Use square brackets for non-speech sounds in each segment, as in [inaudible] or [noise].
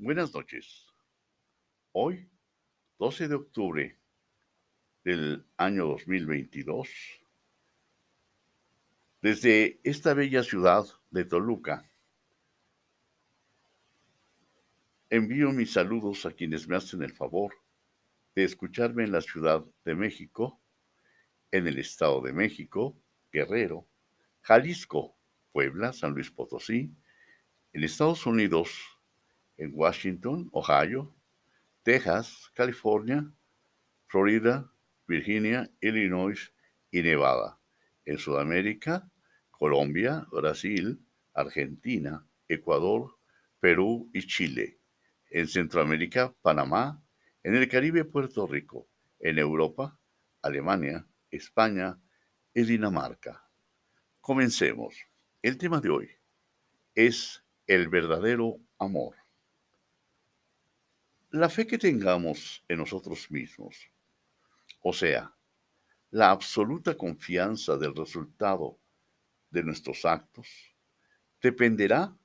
Buenas noches. Hoy, 12 de octubre del año 2022, desde esta bella ciudad de Toluca, envío mis saludos a quienes me hacen el favor de escucharme en la Ciudad de México, en el Estado de México, Guerrero, Jalisco, Puebla, San Luis Potosí, en Estados Unidos, en Washington, Ohio, Texas, California, Florida, Virginia, Illinois y Nevada. En Sudamérica, Colombia, Brasil, Argentina, Ecuador, Perú y Chile. En Centroamérica, Panamá. En el Caribe, Puerto Rico. En Europa, Alemania, España y Dinamarca. Comencemos. El tema de hoy es el verdadero amor. La fe que tengamos en nosotros mismos, o sea, la absoluta confianza del resultado de nuestros actos, dependerá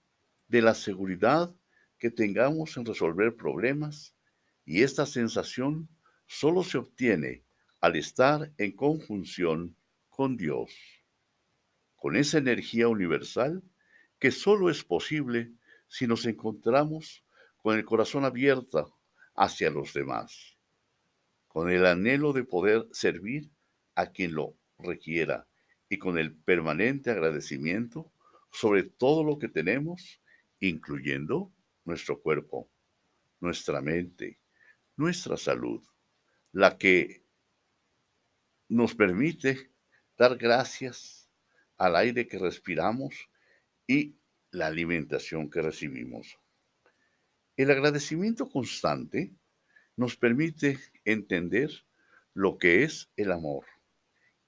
de la seguridad que tengamos en resolver problemas y esta sensación solo se obtiene al estar en conjunción con Dios, con esa energía universal que solo es posible si nos encontramos con el corazón abierto hacia los demás, con el anhelo de poder servir a quien lo requiera y con el permanente agradecimiento sobre todo lo que tenemos, incluyendo nuestro cuerpo, nuestra mente, nuestra salud, la que nos permite dar gracias al aire que respiramos y la alimentación que recibimos. El agradecimiento constante nos permite entender lo que es el amor,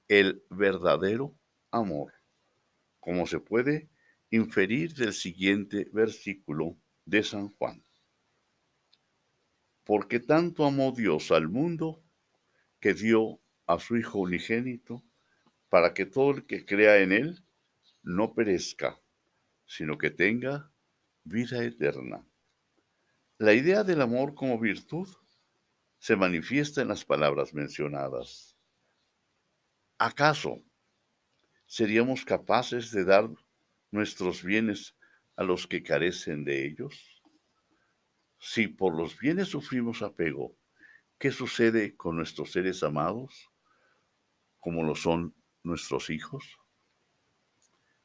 el verdadero amor, como se puede inferir del siguiente versículo de San Juan. Porque tanto amó Dios al mundo que dio a su Hijo unigénito para que todo el que crea en Él no perezca, sino que tenga vida eterna. La idea del amor como virtud se manifiesta en las palabras mencionadas. ¿Acaso seríamos capaces de dar nuestros bienes a los que carecen de ellos? Si por los bienes sufrimos apego, ¿qué sucede con nuestros seres amados, como lo son nuestros hijos?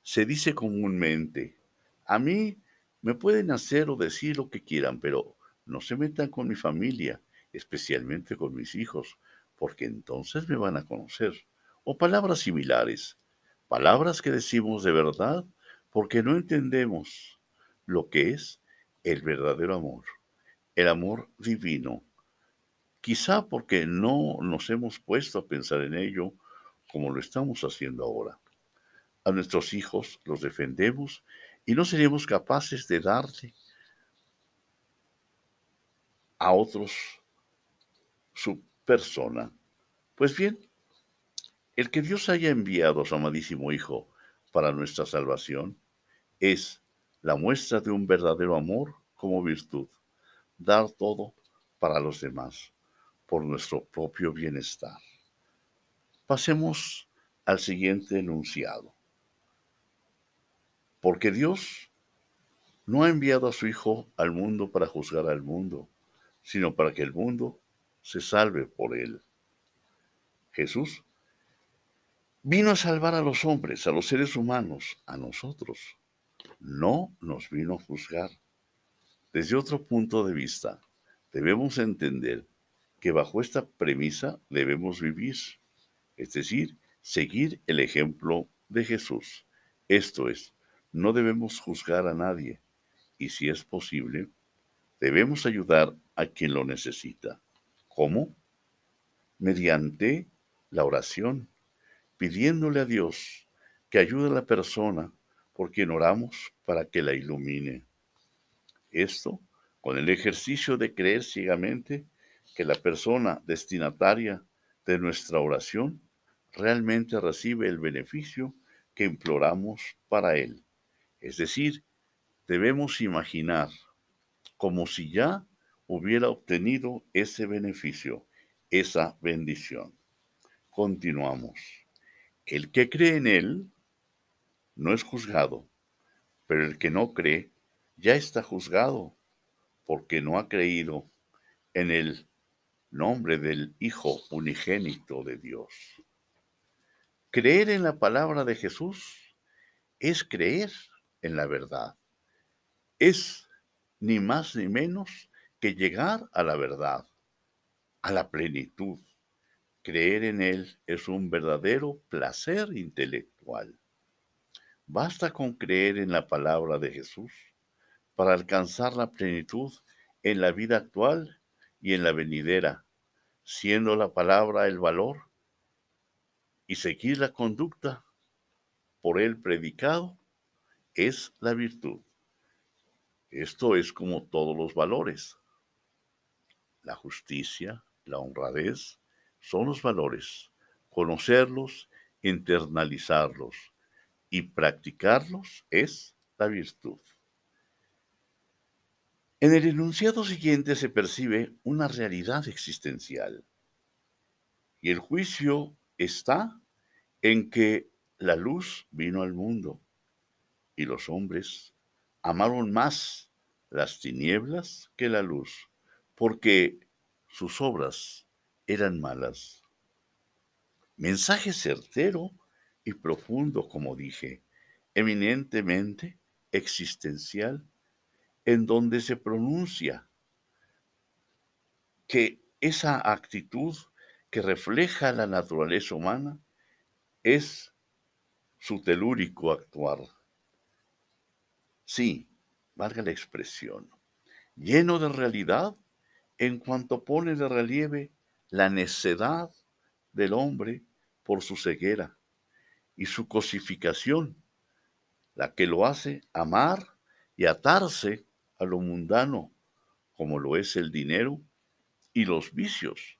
Se dice comúnmente, a mí me pueden hacer o decir lo que quieran, pero no se metan con mi familia, especialmente con mis hijos, porque entonces me van a conocer. O palabras similares, palabras que decimos de verdad porque no entendemos lo que es el verdadero amor, el amor divino. Quizá porque no nos hemos puesto a pensar en ello como lo estamos haciendo ahora. A nuestros hijos los defendemos y no seríamos capaces de darle a otros su persona. Pues bien, el que Dios haya enviado su amadísimo Hijo para nuestra salvación es la muestra de un verdadero amor como virtud, dar todo para los demás, por nuestro propio bienestar. Pasemos al siguiente enunciado. Porque Dios no ha enviado a su Hijo al mundo para juzgar al mundo, sino para que el mundo se salve por él. Jesús vino a salvar a los hombres, a los seres humanos, a nosotros. No nos vino a juzgar. Desde otro punto de vista, debemos entender que bajo esta premisa debemos vivir, es decir, seguir el ejemplo de Jesús. Esto es, no debemos juzgar a nadie y si es posible, debemos ayudar a quien lo necesita. ¿Cómo? Mediante la oración, pidiéndole a Dios que ayude a la persona por quien oramos para que la ilumine. Esto con el ejercicio de creer ciegamente que la persona destinataria de nuestra oración realmente recibe el beneficio que imploramos para él. Es decir, debemos imaginar como si ya hubiera obtenido ese beneficio, esa bendición. Continuamos. El que cree en Él no es juzgado, pero el que no cree ya está juzgado, porque no ha creído en el nombre del Hijo unigénito de Dios. Creer en la palabra de Jesús es creer en la verdad. Es ni más ni menos que llegar a la verdad, a la plenitud. Creer en Él es un verdadero placer intelectual. Basta con creer en la palabra de Jesús para alcanzar la plenitud en la vida actual y en la venidera, siendo la palabra el valor y seguir la conducta por él predicado es la virtud. Esto es como todos los valores. La justicia, la honradez, son los valores. Conocerlos, internalizarlos y practicarlos es la virtud. En el enunciado siguiente se percibe una realidad existencial. Y el juicio está en que la luz vino al mundo y los hombres amaron más las tinieblas que la luz, porque sus obras eran malas. Mensaje certero y profundo, como dije, eminentemente existencial en donde se pronuncia que esa actitud que refleja la naturaleza humana es su telúrico actuar. Sí, valga la expresión, lleno de realidad en cuanto pone de relieve la necedad del hombre por su ceguera y su cosificación, la que lo hace amar y atarse a lo mundano, como lo es el dinero y los vicios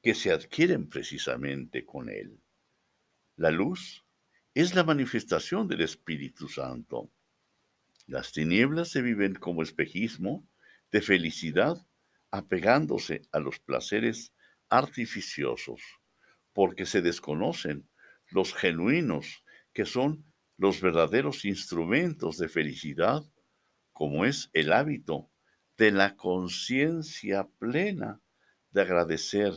que se adquieren precisamente con él. La luz es la manifestación del Espíritu Santo. Las tinieblas se viven como espejismo de felicidad apegándose a los placeres artificiosos, porque se desconocen los genuinos que son los verdaderos instrumentos de felicidad como es el hábito de la conciencia plena de agradecer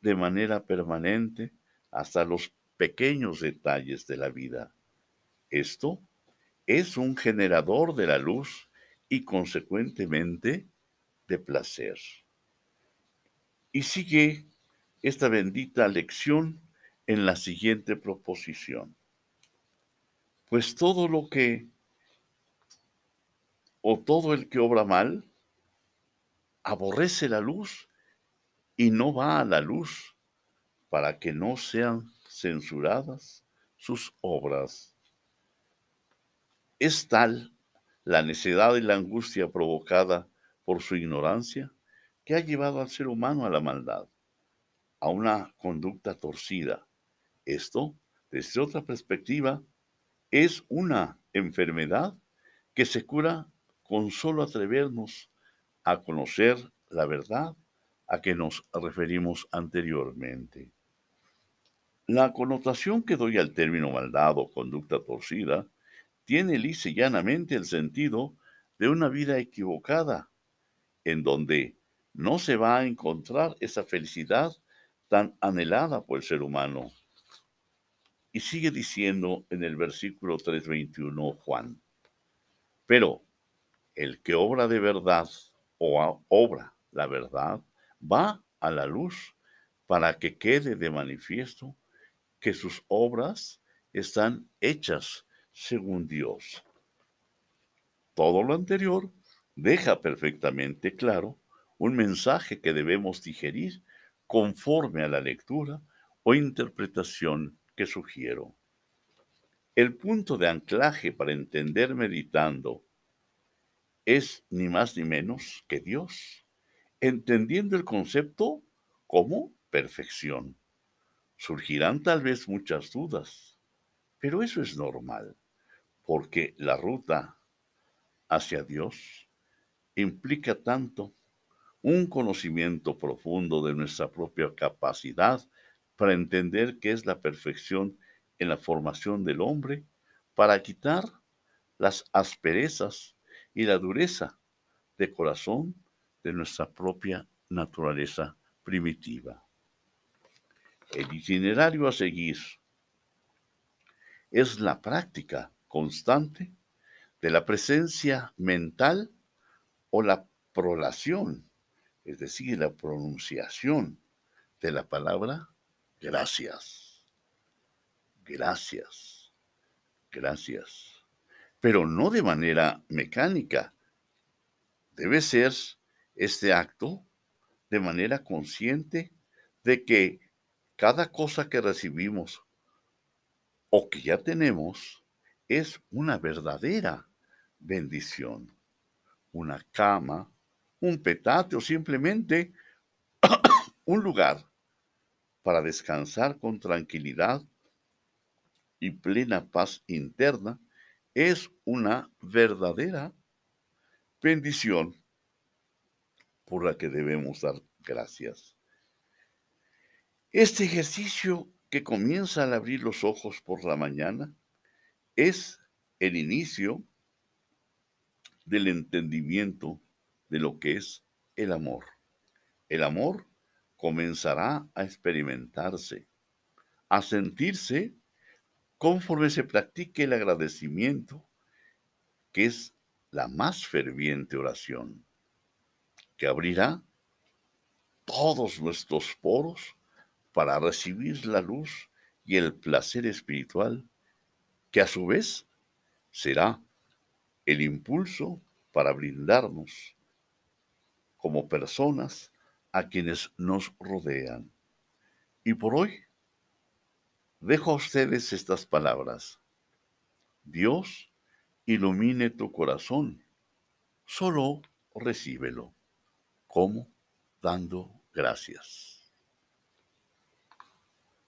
de manera permanente hasta los pequeños detalles de la vida. Esto es un generador de la luz y consecuentemente de placer. Y sigue esta bendita lección en la siguiente proposición. Pues todo lo que o todo el que obra mal aborrece la luz y no va a la luz para que no sean censuradas sus obras. Es tal la necedad y la angustia provocada por su ignorancia que ha llevado al ser humano a la maldad, a una conducta torcida. Esto, desde otra perspectiva, es una enfermedad que se cura con solo atrevernos a conocer la verdad a que nos referimos anteriormente. La connotación que doy al término maldad o conducta torcida tiene lisa llanamente el sentido de una vida equivocada, en donde no se va a encontrar esa felicidad tan anhelada por el ser humano. Y sigue diciendo en el versículo 321 Juan, pero el que obra de verdad o obra la verdad va a la luz para que quede de manifiesto que sus obras están hechas según Dios. Todo lo anterior deja perfectamente claro un mensaje que debemos digerir conforme a la lectura o interpretación que sugiero. El punto de anclaje para entender meditando es ni más ni menos que Dios, entendiendo el concepto como perfección. Surgirán tal vez muchas dudas, pero eso es normal, porque la ruta hacia Dios implica tanto un conocimiento profundo de nuestra propia capacidad para entender qué es la perfección en la formación del hombre, para quitar las asperezas y la dureza de corazón de nuestra propia naturaleza primitiva. El itinerario a seguir es la práctica constante de la presencia mental o la prolación, es decir, la pronunciación de la palabra gracias. Gracias. Gracias. Pero no de manera mecánica. Debe ser este acto de manera consciente de que cada cosa que recibimos o que ya tenemos es una verdadera bendición. Una cama, un petate o simplemente [coughs] un lugar para descansar con tranquilidad y plena paz interna es una verdadera bendición por la que debemos dar gracias. Este ejercicio que comienza al abrir los ojos por la mañana es el inicio del entendimiento de lo que es el amor. El amor comenzará a experimentarse, a sentirse conforme se practique el agradecimiento, que es la más ferviente oración, que abrirá todos nuestros poros para recibir la luz y el placer espiritual, que a su vez será el impulso para brindarnos como personas a quienes nos rodean. Y por hoy dejo a ustedes estas palabras. Dios ilumine tu corazón, solo recíbelo. como Dando gracias.